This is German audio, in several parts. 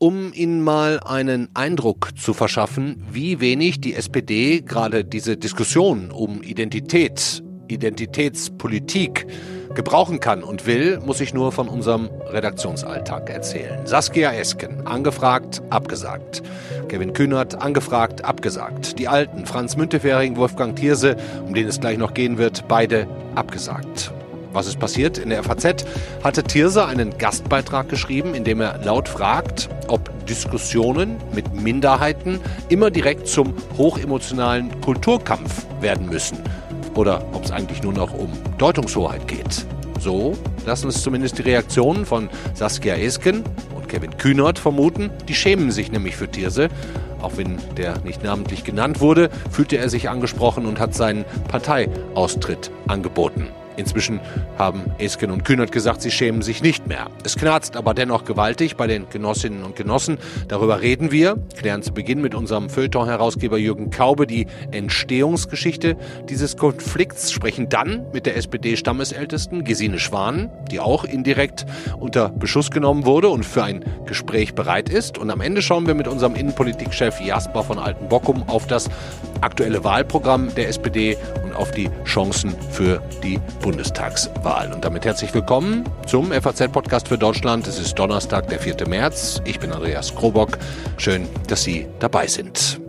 um Ihnen mal einen Eindruck zu verschaffen, wie wenig die SPD gerade diese Diskussion um Identität, Identitätspolitik gebrauchen kann und will, muss ich nur von unserem Redaktionsalltag erzählen. Saskia Esken, angefragt, abgesagt. Kevin Kühnert, angefragt, abgesagt. Die Alten, Franz Müntefering, Wolfgang Thierse, um den es gleich noch gehen wird, beide abgesagt. Was ist passiert? In der FAZ hatte Thierse einen Gastbeitrag geschrieben, in dem er laut fragt, ob Diskussionen mit Minderheiten immer direkt zum hochemotionalen Kulturkampf werden müssen oder ob es eigentlich nur noch um Deutungshoheit geht. So lassen es zumindest die Reaktionen von Saskia Esken und Kevin Kühnert vermuten. Die schämen sich nämlich für Thierse. Auch wenn der nicht namentlich genannt wurde, fühlte er sich angesprochen und hat seinen Parteiaustritt angeboten. Inzwischen haben Esken und Kühnert gesagt, sie schämen sich nicht mehr. Es knarzt aber dennoch gewaltig bei den Genossinnen und Genossen. Darüber reden wir, klären zu Beginn mit unserem Feuilleton-Herausgeber Jürgen Kaube die Entstehungsgeschichte dieses Konflikts, sprechen dann mit der SPD-Stammesältesten Gesine Schwan, die auch indirekt unter Beschuss genommen wurde und für ein Gespräch bereit ist. Und am Ende schauen wir mit unserem Innenpolitikchef Jasper von Altenbockum auf das aktuelle Wahlprogramm der SPD und auf die Chancen für die Bundesregierung. Bundestagswahl. Und damit herzlich willkommen zum FAZ-Podcast für Deutschland. Es ist Donnerstag, der 4. März. Ich bin Andreas Krobock. Schön, dass Sie dabei sind.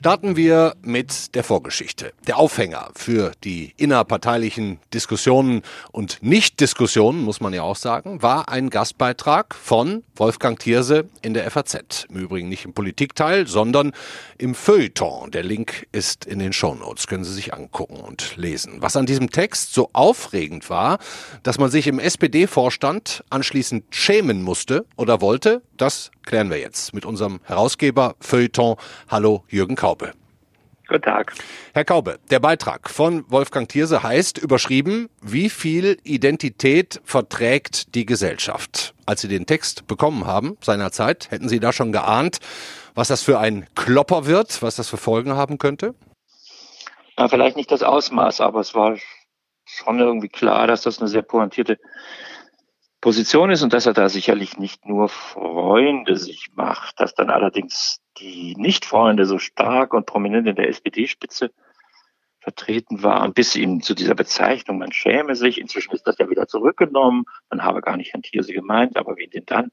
Starten wir mit der Vorgeschichte. Der Aufhänger für die innerparteilichen Diskussionen und Nicht-Diskussionen, muss man ja auch sagen, war ein Gastbeitrag von Wolfgang Thierse in der FAZ. Im Übrigen nicht im Politikteil, sondern im Feuilleton. Der Link ist in den Shownotes, können Sie sich angucken und lesen. Was an diesem Text so aufregend war, dass man sich im SPD-Vorstand anschließend schämen musste oder wollte, das klären wir jetzt mit unserem Herausgeber Feuilleton. Hallo Jürgen Kaube. Guten Tag. Herr Kaube, der Beitrag von Wolfgang Thierse heißt überschrieben, wie viel Identität verträgt die Gesellschaft? Als Sie den Text bekommen haben, seinerzeit, hätten Sie da schon geahnt, was das für ein Klopper wird, was das für Folgen haben könnte? Ja, vielleicht nicht das Ausmaß, aber es war schon irgendwie klar, dass das eine sehr pointierte Position ist und dass er da sicherlich nicht nur Freunde sich macht, dass dann allerdings die Nicht-Freunde so stark und prominent in der SPD-Spitze vertreten waren, bis ihm zu dieser Bezeichnung, man schäme sich, inzwischen ist das ja wieder zurückgenommen, man habe gar nicht Herrn Thierse gemeint, aber wie denn dann?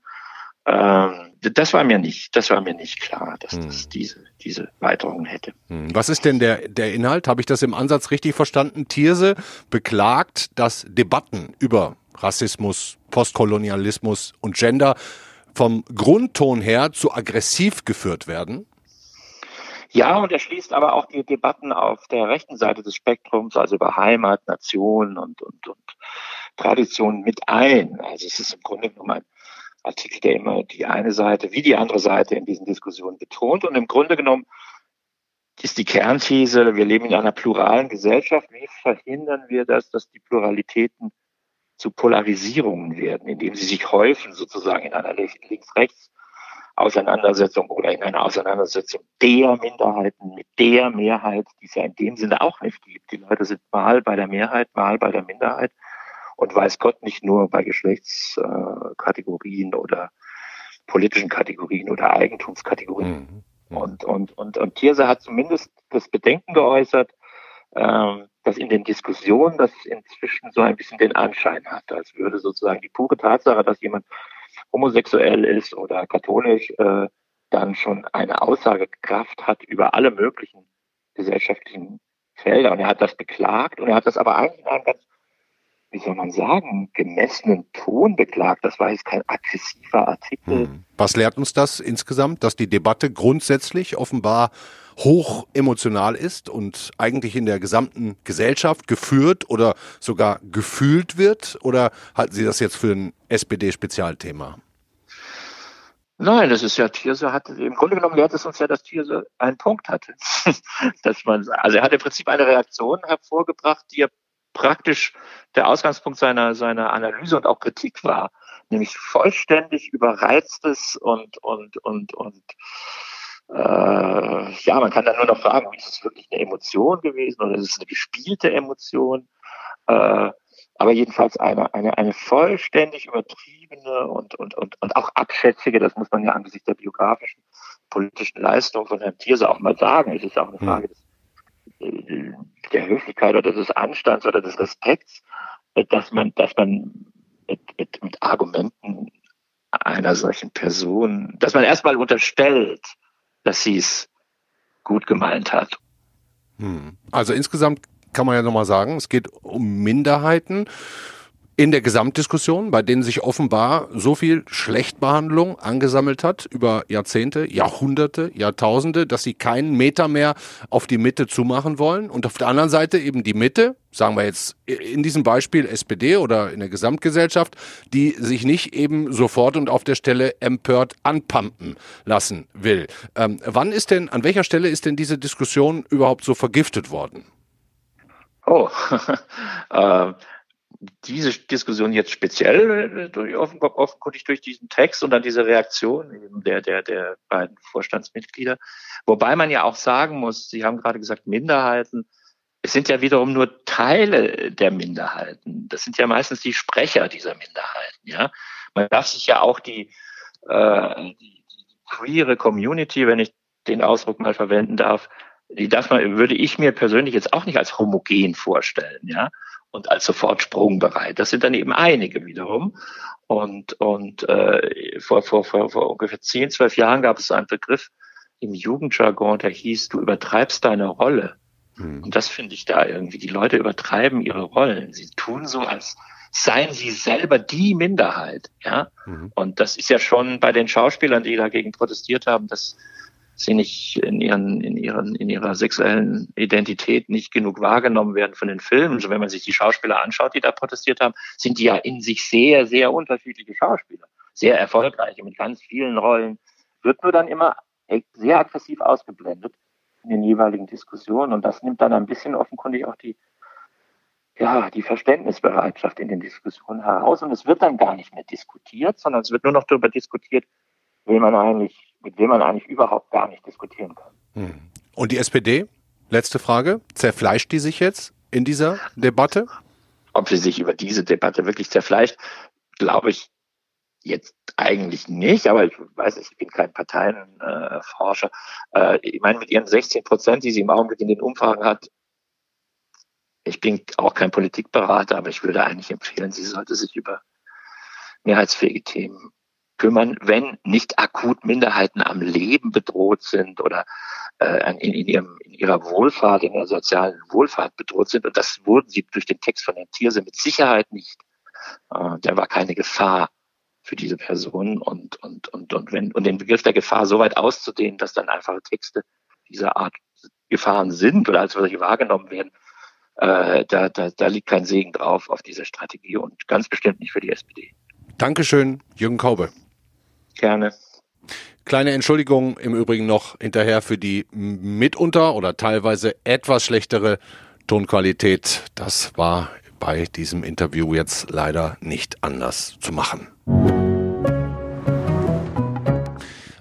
Ähm, das war mir nicht, das war mir nicht klar, dass hm. das diese, diese Weiterungen hätte. Hm. Was ist denn der, der Inhalt? Habe ich das im Ansatz richtig verstanden? Thierse beklagt, dass Debatten über Rassismus, Postkolonialismus und Gender vom Grundton her zu aggressiv geführt werden? Ja, und er schließt aber auch die Debatten auf der rechten Seite des Spektrums, also über Heimat, Nation und, und, und Tradition mit ein. Also es ist im Grunde genommen ein Artikel, der immer die eine Seite wie die andere Seite in diesen Diskussionen betont. Und im Grunde genommen ist die Kernthese, wir leben in einer pluralen Gesellschaft. Wie verhindern wir das, dass die Pluralitäten zu Polarisierungen werden, indem sie sich häufen sozusagen in einer Links-Rechts- Auseinandersetzung oder in einer Auseinandersetzung der Minderheiten mit der Mehrheit, die es ja in dem Sinne auch nicht gibt. Die Leute sind mal bei der Mehrheit, mal bei der Minderheit und weiß Gott nicht nur bei Geschlechtskategorien oder politischen Kategorien oder Eigentumskategorien. Mhm. Und, und, und, und Thierse hat zumindest das Bedenken geäußert, ähm, dass in den Diskussionen das inzwischen so ein bisschen den Anschein hat, als würde sozusagen die pure Tatsache, dass jemand homosexuell ist oder katholisch, äh, dann schon eine Aussagekraft hat über alle möglichen gesellschaftlichen Felder. Und er hat das beklagt und er hat das aber eigentlich in einem ganz, wie soll man sagen, gemessenen Ton beklagt. Das war jetzt kein aggressiver Artikel. Hm. Was lehrt uns das insgesamt, dass die Debatte grundsätzlich offenbar hoch emotional ist und eigentlich in der gesamten Gesellschaft geführt oder sogar gefühlt wird? Oder halten Sie das jetzt für ein SPD-Spezialthema? Nein, das ist ja Thierse hatte, im Grunde genommen lehrt es uns ja, dass Thierse einen Punkt hatte. dass man, also er hat im Prinzip eine Reaktion hervorgebracht, die ja praktisch der Ausgangspunkt seiner, seiner Analyse und auch Kritik war. Nämlich vollständig überreiztes und, und, und, und äh, ja, man kann dann nur noch fragen, ist es wirklich eine Emotion gewesen oder ist es eine gespielte Emotion? Äh, aber jedenfalls eine, eine, eine vollständig übertriebene und, und, und, und auch abschätzige, das muss man ja angesichts der biografischen, politischen Leistung von Herrn Thierse auch mal sagen. Es ist auch eine hm. Frage des, der Höflichkeit oder des Anstands oder des Respekts, äh, dass man, dass man mit, mit, mit Argumenten einer solchen Person, dass man erstmal unterstellt, dass sie es gut gemeint hat. Hm. Also insgesamt kann man ja nochmal sagen, es geht um Minderheiten in der Gesamtdiskussion, bei denen sich offenbar so viel Schlechtbehandlung angesammelt hat über Jahrzehnte, Jahrhunderte, Jahrtausende, dass sie keinen Meter mehr auf die Mitte zumachen wollen. Und auf der anderen Seite eben die Mitte, sagen wir jetzt in diesem Beispiel SPD oder in der Gesamtgesellschaft, die sich nicht eben sofort und auf der Stelle empört anpumpen lassen will. Ähm, wann ist denn, an welcher Stelle ist denn diese Diskussion überhaupt so vergiftet worden? Oh, äh, diese Diskussion jetzt speziell äh, durch, offenkundig durch diesen Text und dann diese Reaktion eben der, der, der beiden Vorstandsmitglieder. Wobei man ja auch sagen muss, Sie haben gerade gesagt, Minderheiten, es sind ja wiederum nur Teile der Minderheiten. Das sind ja meistens die Sprecher dieser Minderheiten, ja. Man darf sich ja auch die, äh, die, die queere Community, wenn ich den Ausdruck mal verwenden darf, die darf man, würde ich mir persönlich jetzt auch nicht als homogen vorstellen, ja und als sofort sprungbereit. Das sind dann eben einige wiederum. Und, und äh, vor, vor, vor, vor ungefähr zehn, zwölf Jahren gab es einen Begriff im Jugendjargon, der hieß, du übertreibst deine Rolle. Hm. Und das finde ich da irgendwie. Die Leute übertreiben ihre Rollen. Sie tun so, als seien sie selber die Minderheit. Ja. Mhm. Und das ist ja schon bei den Schauspielern, die dagegen protestiert haben, das sie nicht in ihren, in ihren, in ihrer sexuellen Identität nicht genug wahrgenommen werden von den Filmen. Also wenn man sich die Schauspieler anschaut, die da protestiert haben, sind die ja in sich sehr, sehr unterschiedliche Schauspieler. Sehr erfolgreiche mit ganz vielen Rollen. Wird nur dann immer sehr aggressiv ausgeblendet in den jeweiligen Diskussionen. Und das nimmt dann ein bisschen offenkundig auch die, ja, die Verständnisbereitschaft in den Diskussionen heraus. Und es wird dann gar nicht mehr diskutiert, sondern es wird nur noch darüber diskutiert, will man eigentlich mit dem man eigentlich überhaupt gar nicht diskutieren kann. Hm. Und die SPD? Letzte Frage. Zerfleischt die sich jetzt in dieser Debatte? Ob sie sich über diese Debatte wirklich zerfleischt, glaube ich jetzt eigentlich nicht, aber ich weiß nicht, ich bin kein Parteienforscher. Äh, ich meine, mit ihren 16 Prozent, die sie im Augenblick in den Umfragen hat, ich bin auch kein Politikberater, aber ich würde eigentlich empfehlen, sie sollte sich über mehrheitsfähige Themen kümmern, wenn nicht akut Minderheiten am Leben bedroht sind oder äh, in, in, ihrem, in ihrer Wohlfahrt, in ihrer sozialen Wohlfahrt bedroht sind. Und das wurden sie durch den Text von Herrn Thierse mit Sicherheit nicht. Äh, der war keine Gefahr für diese Personen und, und, und, und, wenn, und den Begriff der Gefahr so weit auszudehnen, dass dann einfache Texte dieser Art Gefahren sind oder als solche wahrgenommen werden, äh, da, da, da liegt kein Segen drauf auf diese Strategie und ganz bestimmt nicht für die SPD. Dankeschön, Jürgen Kaube. Gerne. Kleine Entschuldigung im Übrigen noch hinterher für die mitunter oder teilweise etwas schlechtere Tonqualität. Das war bei diesem Interview jetzt leider nicht anders zu machen.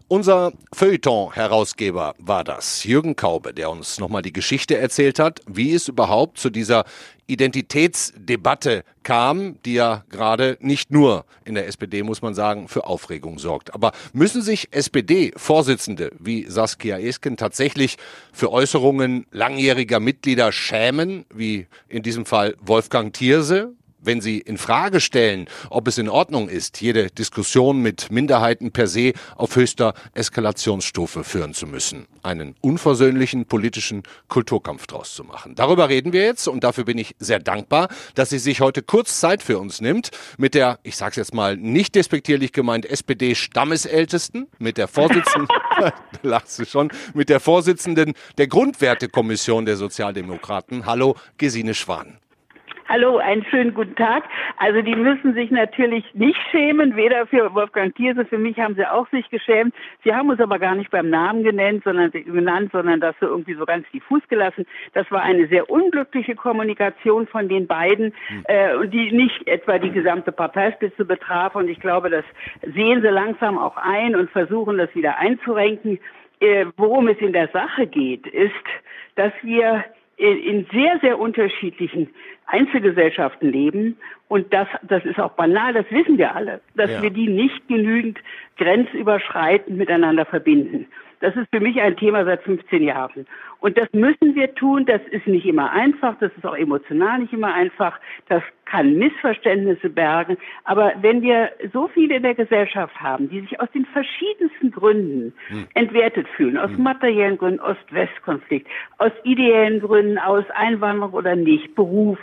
Unser Feuilleton-Herausgeber war das, Jürgen Kaube, der uns nochmal die Geschichte erzählt hat, wie es überhaupt zu dieser Identitätsdebatte kam, die ja gerade nicht nur in der SPD, muss man sagen, für Aufregung sorgt. Aber müssen sich SPD-Vorsitzende wie Saskia Esken tatsächlich für Äußerungen langjähriger Mitglieder schämen, wie in diesem Fall Wolfgang Thierse, wenn Sie in Frage stellen, ob es in Ordnung ist, jede Diskussion mit Minderheiten per se auf höchster Eskalationsstufe führen zu müssen, einen unversöhnlichen politischen Kulturkampf draus zu machen. Darüber reden wir jetzt und dafür bin ich sehr dankbar, dass sie sich heute kurz Zeit für uns nimmt mit der, ich sage jetzt mal nicht despektierlich gemeint, SPD-Stammesältesten, mit der Vorsitzenden, lachst du schon, mit der Vorsitzenden der Grundwertekommission der Sozialdemokraten. Hallo, Gesine Schwan. Hallo, einen schönen guten Tag. Also die müssen sich natürlich nicht schämen, weder für Wolfgang Thierse, für mich haben sie auch sich geschämt. Sie haben uns aber gar nicht beim Namen genannt, sondern genannt, sondern das so irgendwie so ganz diffus gelassen. Das war eine sehr unglückliche Kommunikation von den beiden, hm. äh, die nicht etwa die gesamte Parteispitze betraf. Und ich glaube, das sehen sie langsam auch ein und versuchen das wieder einzurenken. äh, worum es in der Sache geht, ist, dass wir in sehr, sehr unterschiedlichen Einzelgesellschaften leben. Und das, das ist auch banal, das wissen wir alle, dass ja. wir die nicht genügend grenzüberschreitend miteinander verbinden. Das ist für mich ein Thema seit 15 Jahren. Und das müssen wir tun. Das ist nicht immer einfach. Das ist auch emotional nicht immer einfach. Das kann Missverständnisse bergen. Aber wenn wir so viele in der Gesellschaft haben, die sich aus den verschiedensten Gründen hm. entwertet fühlen, aus hm. materiellen Gründen, Ost-West-Konflikt, aus ideellen Gründen, aus Einwanderung oder nicht, Beruf,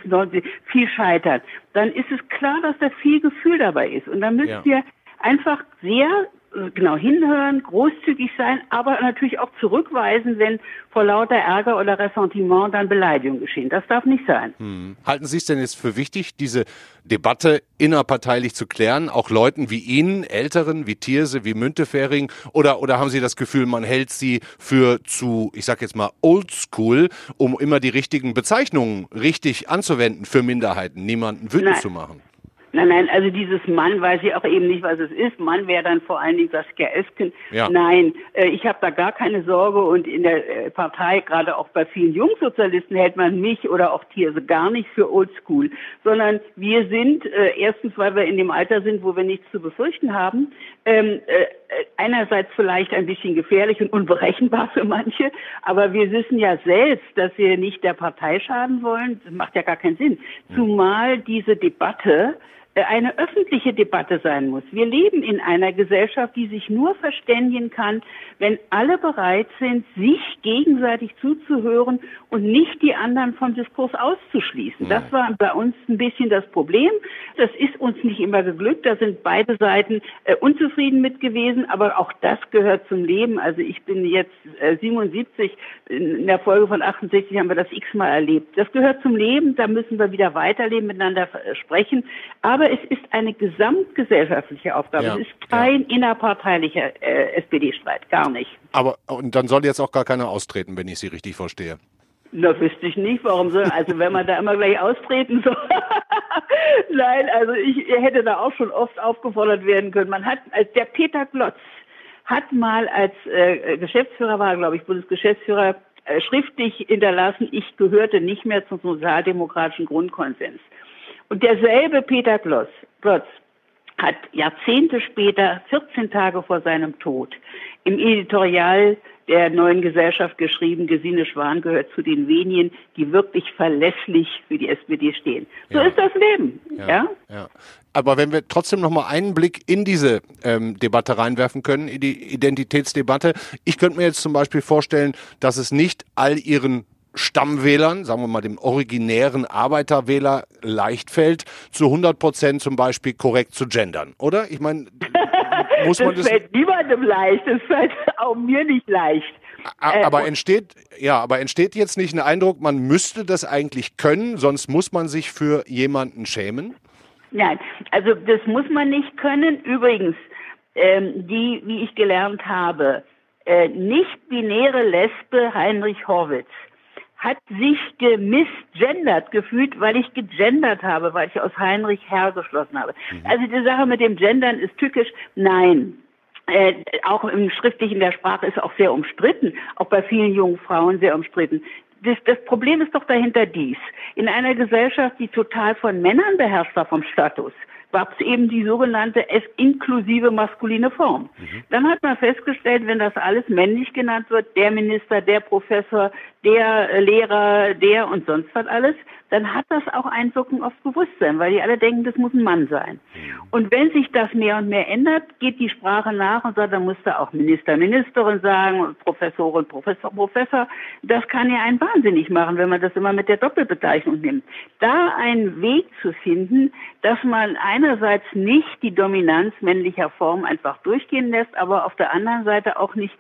viel scheitern, dann ist es klar, dass da viel Gefühl dabei ist. Und dann müssen ja. wir einfach sehr genau hinhören, großzügig sein, aber natürlich auch zurückweisen, wenn vor lauter Ärger oder Ressentiment dann Beleidigung geschehen. Das darf nicht sein. Hm. Halten Sie es denn jetzt für wichtig, diese Debatte innerparteilich zu klären, auch Leuten wie Ihnen, Älteren, wie Thierse, wie Müntefering, oder, oder haben Sie das Gefühl, man hält sie für zu, ich sag jetzt mal, oldschool, um immer die richtigen Bezeichnungen richtig anzuwenden für Minderheiten, niemanden wütend Nein. zu machen? Nein, nein, also dieses Mann weiß ich auch eben nicht, was es ist. Mann wäre dann vor allen Dingen Saskia Esken. Ja. Nein, äh, ich habe da gar keine Sorge und in der äh, Partei, gerade auch bei vielen Jungsozialisten, hält man mich oder auch Thierse gar nicht für oldschool, sondern wir sind, äh, erstens, weil wir in dem Alter sind, wo wir nichts zu befürchten haben, ähm, äh, einerseits vielleicht ein bisschen gefährlich und unberechenbar für manche, aber wir wissen ja selbst, dass wir nicht der Partei schaden wollen. Das macht ja gar keinen Sinn. Zumal diese Debatte eine öffentliche Debatte sein muss. Wir leben in einer Gesellschaft, die sich nur verständigen kann, wenn alle bereit sind, sich gegenseitig zuzuhören und nicht die anderen vom Diskurs auszuschließen. Das war bei uns ein bisschen das Problem. Das ist uns nicht immer geglückt. Da sind beide Seiten äh, unzufrieden mit gewesen, aber auch das gehört zum Leben. Also ich bin jetzt äh, 77, in der Folge von 68 haben wir das x-mal erlebt. Das gehört zum Leben, da müssen wir wieder weiterleben, miteinander äh, sprechen. Aber glaube, es ist eine gesamtgesellschaftliche Aufgabe. Ja, es ist kein ja. innerparteilicher äh, SPD-Streit, gar nicht. Aber und dann soll jetzt auch gar keiner austreten, wenn ich Sie richtig verstehe. Na, wüsste ich nicht, warum soll, also wenn man da immer gleich austreten soll. Nein, also ich hätte da auch schon oft aufgefordert werden können. Man hat, als der Peter Glotz hat mal als äh, Geschäftsführer war, glaube ich, Bundesgeschäftsführer, äh, schriftlich hinterlassen, ich gehörte nicht mehr zum sozialdemokratischen Grundkonsens. Und derselbe Peter Glotz, Glotz hat Jahrzehnte später, 14 Tage vor seinem Tod, im Editorial der neuen Gesellschaft geschrieben, Gesine Schwan gehört zu den wenigen, die wirklich verlässlich für die SPD stehen. So ja. ist das Leben. Ja, ja? ja. Aber wenn wir trotzdem noch mal einen Blick in diese ähm, Debatte reinwerfen können, in die Identitätsdebatte. Ich könnte mir jetzt zum Beispiel vorstellen, dass es nicht all ihren Stammwählern, sagen wir mal dem originären Arbeiterwähler, leicht fällt, zu 100 Prozent zum Beispiel korrekt zu gendern, oder? Ich meine, muss man das... Das fällt niemandem leicht, das fällt auch mir nicht leicht. Aber äh, entsteht, ja, aber entsteht jetzt nicht ein Eindruck, man müsste das eigentlich können, sonst muss man sich für jemanden schämen? Nein, also das muss man nicht können. Übrigens, ähm, die, wie ich gelernt habe, äh, nicht-binäre Lesbe Heinrich Horwitz hat sich gemisgendert gefühlt, weil ich gegendert habe, weil ich aus Heinrich Herr geschlossen habe. Mhm. Also die Sache mit dem Gendern ist tückisch. Nein. Äh, auch im schriftlichen der Sprache ist auch sehr umstritten, auch bei vielen jungen Frauen sehr umstritten. Das, das Problem ist doch dahinter dies. In einer Gesellschaft, die total von Männern beherrscht war vom Status, gab es eben die sogenannte inklusive maskuline Form. Mhm. Dann hat man festgestellt, wenn das alles männlich genannt wird, der Minister, der Professor, der Lehrer, der und sonst was alles, dann hat das auch Einwirkung aufs Bewusstsein, weil die alle denken, das muss ein Mann sein. Und wenn sich das mehr und mehr ändert, geht die Sprache nach und sagt, dann muss da auch Minister, Ministerin sagen, Professorin, Professor, Professor. Das kann ja einen wahnsinnig machen, wenn man das immer mit der Doppelbezeichnung nimmt. Da einen Weg zu finden, dass man einerseits nicht die Dominanz männlicher Form einfach durchgehen lässt, aber auf der anderen Seite auch nicht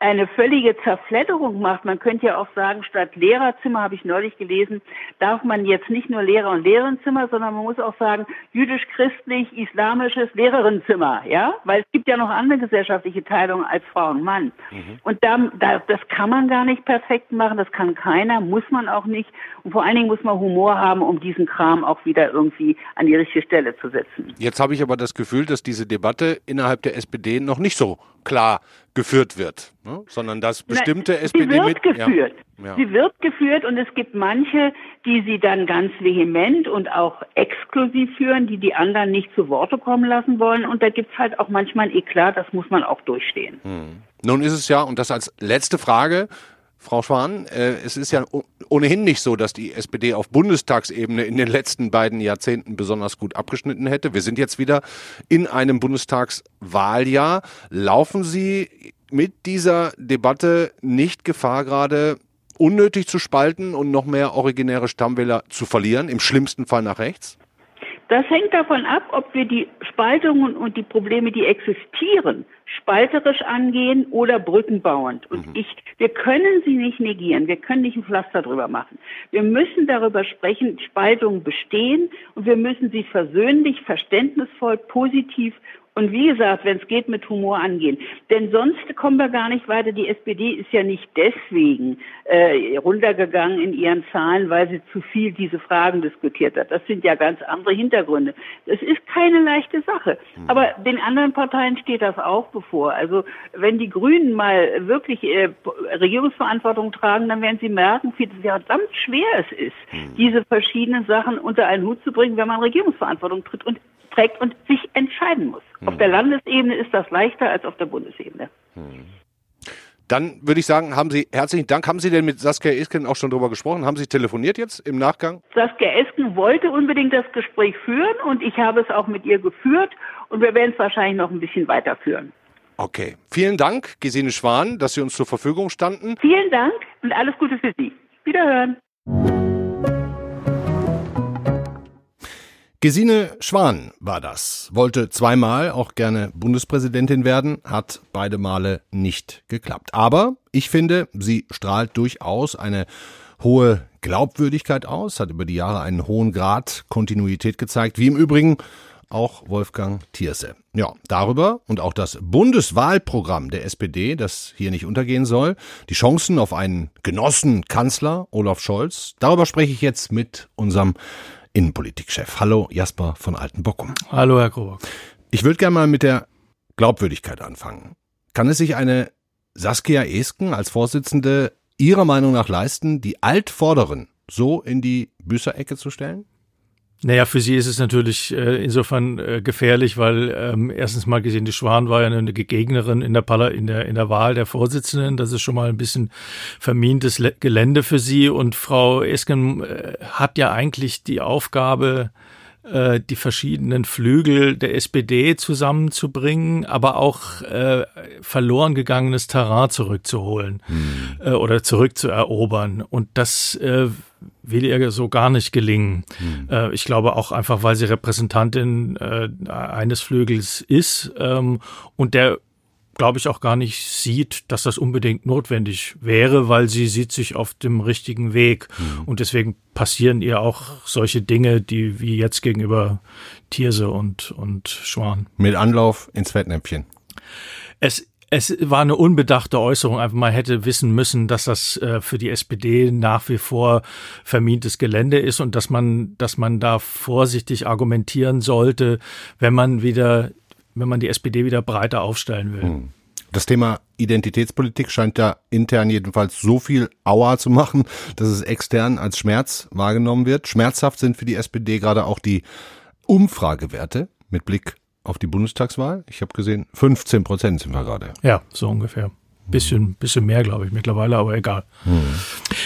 eine völlige Zerfledderung macht. Man könnte ja auch sagen, statt Lehrerzimmer, habe ich neulich gelesen, darf man jetzt nicht nur Lehrer- und Lehrerinnenzimmer, sondern man muss auch sagen, jüdisch-christlich, islamisches Lehrerinnenzimmer, ja? Weil es gibt ja noch andere gesellschaftliche Teilungen als Frau und Mann. Mhm. Und da, da, das kann man gar nicht perfekt machen, das kann keiner, muss man auch nicht. Und vor allen Dingen muss man Humor haben, um diesen Kram auch wieder irgendwie an die richtige Stelle zu setzen. Jetzt habe ich aber das Gefühl, dass diese Debatte innerhalb der SPD noch nicht so klar geführt wird, ne? sondern dass bestimmte Na, SPD sie wird geführt. Ja. Sie wird geführt und es gibt manche, die sie dann ganz vehement und auch exklusiv führen, die die anderen nicht zu Worte kommen lassen wollen. Und da gibt's halt auch manchmal ein Eklat, das muss man auch durchstehen. Hm. Nun ist es ja, und das als letzte Frage, Frau Schwan, äh, es ist ja ohnehin nicht so, dass die SPD auf Bundestagsebene in den letzten beiden Jahrzehnten besonders gut abgeschnitten hätte. Wir sind jetzt wieder in einem Bundestagswahljahr. Laufen Sie mit dieser Debatte nicht Gefahr, gerade unnötig zu spalten und noch mehr originäre Stammwähler zu verlieren, im schlimmsten Fall nach rechts? Das hängt davon ab, ob wir die Spaltungen und die Probleme, die existieren, spalterisch angehen oder brückenbauend. Und mhm. ich, wir können sie nicht negieren. Wir können nicht ein Pflaster drüber machen. Wir müssen darüber sprechen, Spaltungen bestehen und wir müssen sie versöhnlich, verständnisvoll, positiv und wie gesagt, wenn es geht, mit Humor angehen. Denn sonst kommen wir gar nicht weiter. Die SPD ist ja nicht deswegen äh, runtergegangen in ihren Zahlen, weil sie zu viel diese Fragen diskutiert hat. Das sind ja ganz andere Hintergründe. Das ist keine leichte Sache. Mhm. Aber den anderen Parteien steht das auch bevor. Also wenn die Grünen mal wirklich äh, Regierungsverantwortung tragen, dann werden sie merken, wie verdammt schwer es ist, mhm. diese verschiedenen Sachen unter einen Hut zu bringen, wenn man Regierungsverantwortung tritt. Und trägt und sich entscheiden muss. Auf der Landesebene ist das leichter als auf der Bundesebene. Dann würde ich sagen, haben Sie herzlichen Dank. Haben Sie denn mit Saskia Esken auch schon darüber gesprochen? Haben Sie telefoniert jetzt im Nachgang? Saskia Esken wollte unbedingt das Gespräch führen und ich habe es auch mit ihr geführt und wir werden es wahrscheinlich noch ein bisschen weiterführen. Okay. Vielen Dank, Gesine Schwan, dass Sie uns zur Verfügung standen. Vielen Dank und alles Gute für Sie. Wiederhören. Gesine Schwan war das, wollte zweimal auch gerne Bundespräsidentin werden, hat beide Male nicht geklappt. Aber ich finde, sie strahlt durchaus eine hohe Glaubwürdigkeit aus, hat über die Jahre einen hohen Grad Kontinuität gezeigt, wie im Übrigen auch Wolfgang Thierse. Ja, darüber und auch das Bundeswahlprogramm der SPD, das hier nicht untergehen soll, die Chancen auf einen Genossen Kanzler Olaf Scholz, darüber spreche ich jetzt mit unserem Innenpolitikchef. Hallo Jasper von Altenbockum. Hallo Herr Krobock. Ich würde gerne mal mit der Glaubwürdigkeit anfangen. Kann es sich eine Saskia Esken als Vorsitzende Ihrer Meinung nach leisten, die Altvorderen so in die Büßerecke zu stellen? Naja, für sie ist es natürlich äh, insofern äh, gefährlich, weil ähm, erstens mal gesehen, die Schwan war ja eine Gegnerin in der, Parla in der in der Wahl der Vorsitzenden. Das ist schon mal ein bisschen vermintes Le Gelände für sie. Und Frau Esken äh, hat ja eigentlich die Aufgabe, äh, die verschiedenen Flügel der SPD zusammenzubringen, aber auch äh, verloren gegangenes Terrain zurückzuholen hm. äh, oder zurückzuerobern. Und das äh, will ihr so gar nicht gelingen. Hm. Äh, ich glaube auch einfach, weil sie Repräsentantin äh, eines Flügels ist ähm, und der glaube ich, auch gar nicht sieht, dass das unbedingt notwendig wäre, weil sie sieht sich auf dem richtigen Weg. Mhm. Und deswegen passieren ihr auch solche Dinge, die wie jetzt gegenüber Tierse und, und Schwan. Mit Anlauf ins Fettnäpfchen. Es es war eine unbedachte Äußerung. Einfach mal hätte wissen müssen, dass das äh, für die SPD nach wie vor vermintes Gelände ist und dass man, dass man da vorsichtig argumentieren sollte, wenn man wieder wenn man die SPD wieder breiter aufstellen will. Hm. Das Thema Identitätspolitik scheint da intern jedenfalls so viel Aua zu machen, dass es extern als Schmerz wahrgenommen wird. Schmerzhaft sind für die SPD gerade auch die Umfragewerte mit Blick auf die Bundestagswahl. Ich habe gesehen, 15 Prozent sind wir gerade. Ja, so ungefähr. Bisschen, bisschen mehr, glaube ich, mittlerweile, aber egal. Hm.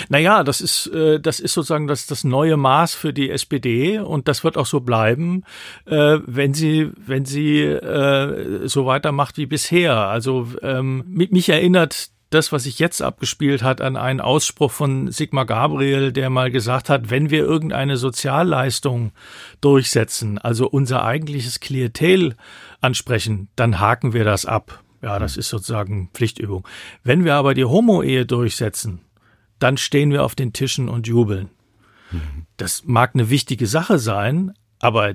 Naja, das ist, äh, das ist sozusagen das, das neue Maß für die SPD und das wird auch so bleiben, äh, wenn sie, wenn sie äh, so weitermacht wie bisher. Also ähm, mich erinnert das, was sich jetzt abgespielt hat, an einen Ausspruch von Sigmar Gabriel, der mal gesagt hat, wenn wir irgendeine Sozialleistung durchsetzen, also unser eigentliches Klientel ansprechen, dann haken wir das ab. Ja, das ist sozusagen Pflichtübung. Wenn wir aber die Homo-Ehe durchsetzen, dann stehen wir auf den Tischen und jubeln. Das mag eine wichtige Sache sein, aber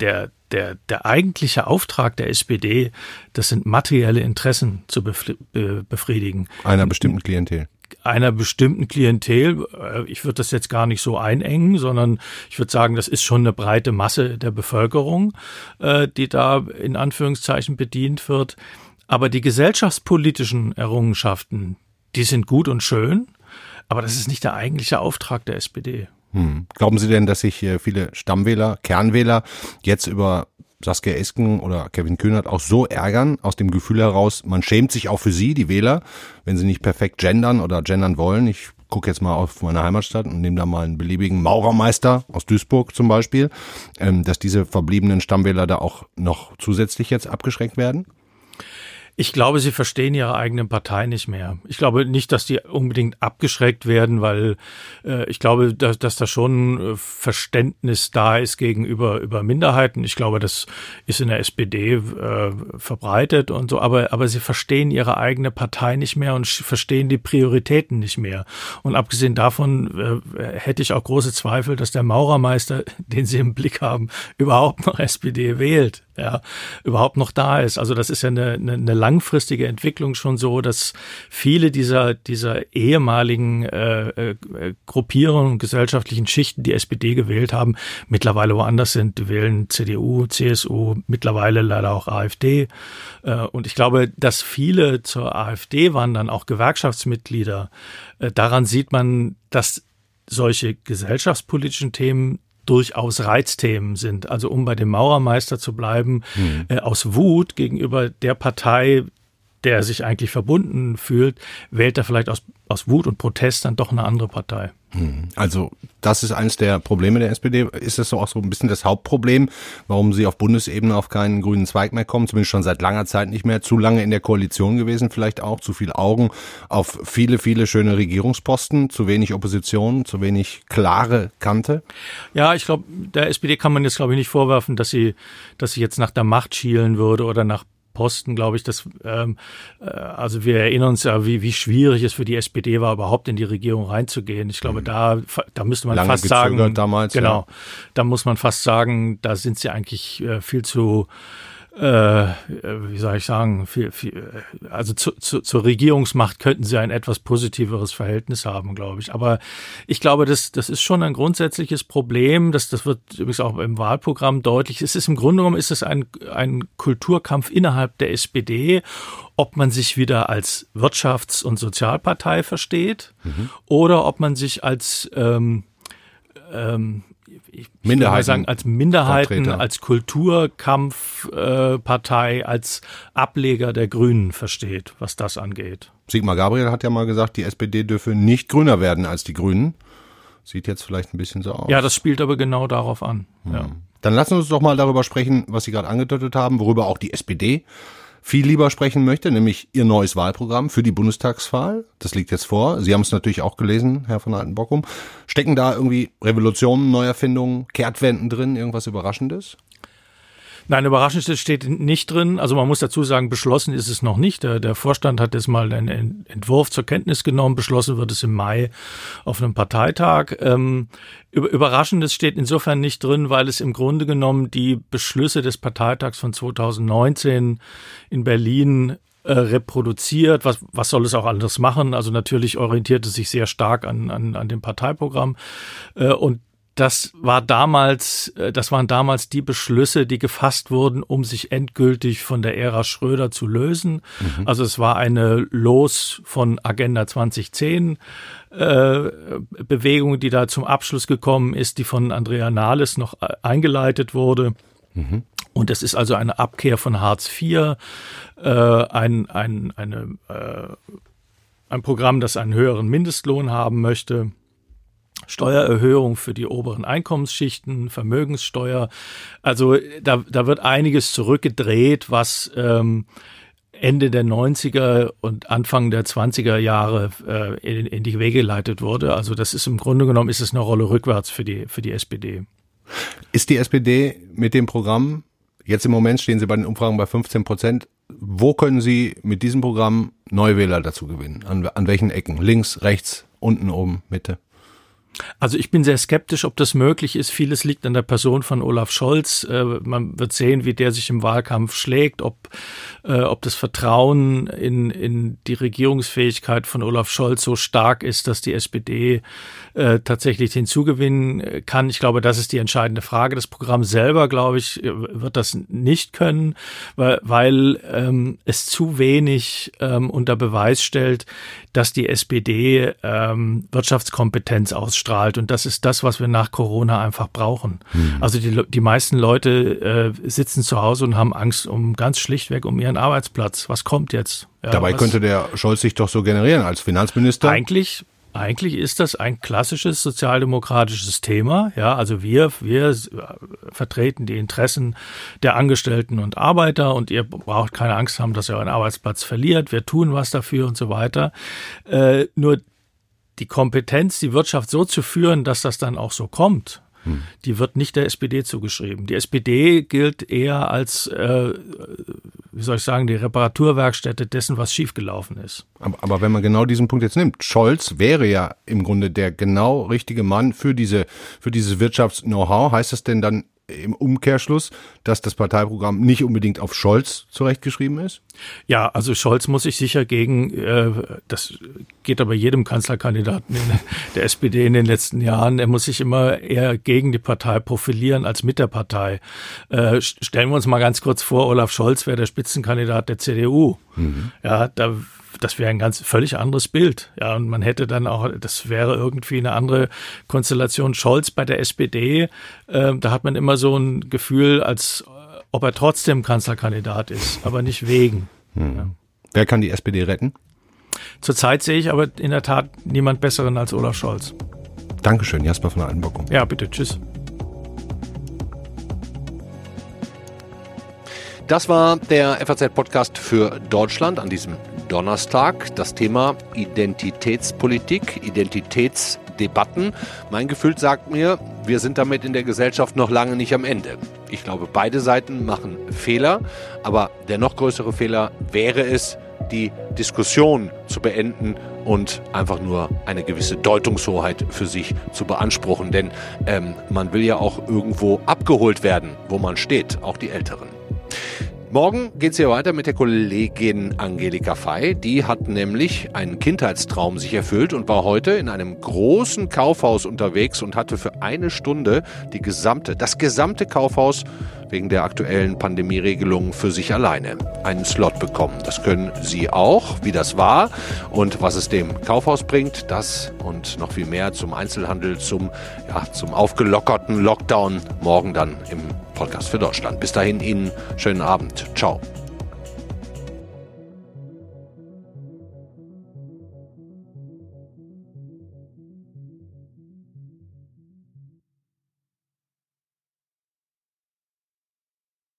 der, der, der eigentliche Auftrag der SPD, das sind materielle Interessen zu befriedigen. Einer bestimmten Klientel einer bestimmten Klientel. Äh, ich würde das jetzt gar nicht so einengen, sondern ich würde sagen, das ist schon eine breite Masse der Bevölkerung, äh, die da in Anführungszeichen bedient wird. Aber die gesellschaftspolitischen Errungenschaften, die sind gut und schön, aber das ist nicht der eigentliche Auftrag der SPD. Hm. Glauben Sie denn, dass sich äh, viele Stammwähler, Kernwähler jetzt über Saskia Esken oder Kevin Kühnert auch so ärgern, aus dem Gefühl heraus, man schämt sich auch für sie, die Wähler, wenn sie nicht perfekt gendern oder gendern wollen. Ich gucke jetzt mal auf meine Heimatstadt und nehme da mal einen beliebigen Maurermeister aus Duisburg zum Beispiel, ähm, dass diese verbliebenen Stammwähler da auch noch zusätzlich jetzt abgeschreckt werden? Ich glaube, sie verstehen ihre eigene Partei nicht mehr. Ich glaube nicht, dass die unbedingt abgeschreckt werden, weil äh, ich glaube, dass, dass da schon äh, Verständnis da ist gegenüber über Minderheiten. Ich glaube, das ist in der SPD äh, verbreitet und so, aber, aber sie verstehen ihre eigene Partei nicht mehr und verstehen die Prioritäten nicht mehr. Und abgesehen davon äh, hätte ich auch große Zweifel, dass der Maurermeister, den sie im Blick haben, überhaupt noch SPD wählt ja, überhaupt noch da ist. Also das ist ja eine, eine, eine langfristige Entwicklung schon so, dass viele dieser, dieser ehemaligen äh, äh, Gruppierungen und gesellschaftlichen Schichten, die SPD gewählt haben, mittlerweile woanders sind. Die wählen CDU, CSU, mittlerweile leider auch AfD. Äh, und ich glaube, dass viele zur AfD wandern, auch Gewerkschaftsmitglieder. Äh, daran sieht man, dass solche gesellschaftspolitischen Themen durchaus Reizthemen sind. Also um bei dem Maurermeister zu bleiben, mhm. äh, aus Wut gegenüber der Partei, der sich eigentlich verbunden fühlt, wählt er vielleicht aus, aus Wut und Protest dann doch eine andere Partei. Hm. Also das ist eines der Probleme der SPD. Ist das so auch so ein bisschen das Hauptproblem, warum sie auf Bundesebene auf keinen grünen Zweig mehr kommen? Zumindest schon seit langer Zeit nicht mehr. Zu lange in der Koalition gewesen, vielleicht auch zu viel Augen auf viele, viele schöne Regierungsposten, zu wenig Opposition, zu wenig klare Kante. Ja, ich glaube, der SPD kann man jetzt glaube ich nicht vorwerfen, dass sie, dass sie jetzt nach der Macht schielen würde oder nach Posten, glaube ich, dass ähm, äh, also wir erinnern uns ja, wie, wie schwierig es für die SPD war, überhaupt in die Regierung reinzugehen. Ich glaube, mhm. da, da müsste man Lange fast sagen, damals, genau, ja. da muss man fast sagen, da sind sie eigentlich äh, viel zu wie soll ich sagen, viel, viel, also zu, zu, zur Regierungsmacht könnten sie ein etwas positiveres Verhältnis haben, glaube ich. Aber ich glaube, das, das ist schon ein grundsätzliches Problem. Das, das wird übrigens auch im Wahlprogramm deutlich. Es ist im Grunde genommen ist es ein, ein Kulturkampf innerhalb der SPD, ob man sich wieder als Wirtschafts- und Sozialpartei versteht mhm. oder ob man sich als ähm, ähm, ich, Minderheiten, sagen, als Minderheiten, Vertreter. als Kulturkampfpartei, äh, als Ableger der Grünen versteht, was das angeht. Sigmar Gabriel hat ja mal gesagt, die SPD dürfe nicht grüner werden als die Grünen. Sieht jetzt vielleicht ein bisschen so aus. Ja, das spielt aber genau darauf an. Hm. Ja. Dann lassen wir uns doch mal darüber sprechen, was Sie gerade angedeutet haben, worüber auch die SPD viel lieber sprechen möchte, nämlich Ihr neues Wahlprogramm für die Bundestagswahl. Das liegt jetzt vor. Sie haben es natürlich auch gelesen, Herr von Altenbockum. Stecken da irgendwie Revolutionen, Neuerfindungen, Kehrtwenden drin, irgendwas Überraschendes? Nein, überraschend steht nicht drin. Also man muss dazu sagen, beschlossen ist es noch nicht. Der, der Vorstand hat jetzt mal einen Entwurf zur Kenntnis genommen. Beschlossen wird es im Mai auf einem Parteitag. Ähm, Überraschendes steht insofern nicht drin, weil es im Grunde genommen die Beschlüsse des Parteitags von 2019 in Berlin äh, reproduziert. Was, was soll es auch anderes machen? Also natürlich orientiert es sich sehr stark an, an, an dem Parteiprogramm. Äh, und das war damals, äh, das waren damals die Beschlüsse, die gefasst wurden, um sich endgültig von der Ära Schröder zu lösen. Mhm. Also es war eine Los von Agenda 2010 äh, Bewegung, die da zum Abschluss gekommen ist, die von Andrea Nahles noch äh, eingeleitet wurde. Mhm. Und es ist also eine Abkehr von Hartz IV, äh, ein, ein, eine, äh, ein Programm, das einen höheren Mindestlohn haben möchte Steuererhöhung für die oberen Einkommensschichten, Vermögenssteuer. Also da, da wird einiges zurückgedreht, was ähm, Ende der 90er und Anfang der 20er Jahre äh, in, in die Wege geleitet wurde. Also das ist im Grunde genommen ist es eine Rolle rückwärts für die, für die SPD. Ist die SPD mit dem Programm, jetzt im Moment stehen Sie bei den Umfragen bei 15 Prozent, wo können Sie mit diesem Programm Neuwähler dazu gewinnen? An, an welchen Ecken? Links, rechts, unten, oben, Mitte? Also ich bin sehr skeptisch, ob das möglich ist. Vieles liegt an der Person von Olaf Scholz. Äh, man wird sehen, wie der sich im Wahlkampf schlägt, ob, äh, ob das Vertrauen in, in die Regierungsfähigkeit von Olaf Scholz so stark ist, dass die SPD äh, tatsächlich hinzugewinnen kann. Ich glaube, das ist die entscheidende Frage. Das Programm selber, glaube ich, wird das nicht können, weil, weil ähm, es zu wenig ähm, unter Beweis stellt, dass die SPD ähm, Wirtschaftskompetenz ausstrahlt. Und das ist das, was wir nach Corona einfach brauchen. Mhm. Also die, die meisten Leute äh, sitzen zu Hause und haben Angst um ganz schlichtweg um ihren Arbeitsplatz. Was kommt jetzt? Ja, Dabei könnte der Scholz sich doch so generieren als Finanzminister. Eigentlich eigentlich ist das ein klassisches sozialdemokratisches Thema. Ja, also wir, wir vertreten die Interessen der Angestellten und Arbeiter und ihr braucht keine Angst haben, dass ihr euren Arbeitsplatz verliert. Wir tun was dafür und so weiter. Äh, nur die Kompetenz, die Wirtschaft so zu führen, dass das dann auch so kommt, die wird nicht der SPD zugeschrieben. Die SPD gilt eher als, äh, wie soll ich sagen, die Reparaturwerkstätte dessen, was schiefgelaufen ist. Aber, aber wenn man genau diesen Punkt jetzt nimmt, Scholz wäre ja im Grunde der genau richtige Mann für diese, für dieses Wirtschafts-Know-how. Heißt das denn dann im Umkehrschluss, dass das Parteiprogramm nicht unbedingt auf Scholz zurechtgeschrieben ist? Ja, also Scholz muss sich sicher gegen, äh, das geht aber jedem Kanzlerkandidaten der SPD in den letzten Jahren, er muss sich immer eher gegen die Partei profilieren als mit der Partei. Äh, stellen wir uns mal ganz kurz vor, Olaf Scholz wäre der Spitzenkandidat der CDU. Mhm. Ja, da das wäre ein ganz völlig anderes Bild. Ja, und man hätte dann auch, das wäre irgendwie eine andere Konstellation. Scholz bei der SPD, äh, da hat man immer so ein Gefühl, als ob er trotzdem Kanzlerkandidat ist, aber nicht wegen. Hm. Ja. Wer kann die SPD retten? Zurzeit sehe ich aber in der Tat niemand Besseren als Olaf Scholz. Dankeschön, Jasper von Altenbock. Ja, bitte, tschüss. Das war der FAZ-Podcast für Deutschland an diesem Donnerstag. Das Thema Identitätspolitik, Identitätsdebatten. Mein Gefühl sagt mir, wir sind damit in der Gesellschaft noch lange nicht am Ende. Ich glaube, beide Seiten machen Fehler, aber der noch größere Fehler wäre es, die Diskussion zu beenden und einfach nur eine gewisse Deutungshoheit für sich zu beanspruchen. Denn ähm, man will ja auch irgendwo abgeholt werden, wo man steht, auch die Älteren. Morgen geht es hier weiter mit der Kollegin Angelika Fey. Die hat nämlich einen Kindheitstraum sich erfüllt und war heute in einem großen Kaufhaus unterwegs und hatte für eine Stunde die gesamte, das gesamte Kaufhaus wegen der aktuellen Pandemieregelungen für sich alleine einen Slot bekommen. Das können Sie auch, wie das war und was es dem Kaufhaus bringt, das und noch viel mehr zum Einzelhandel, zum, ja, zum aufgelockerten Lockdown morgen dann im Podcast für Deutschland. Bis dahin Ihnen schönen Abend. Ciao.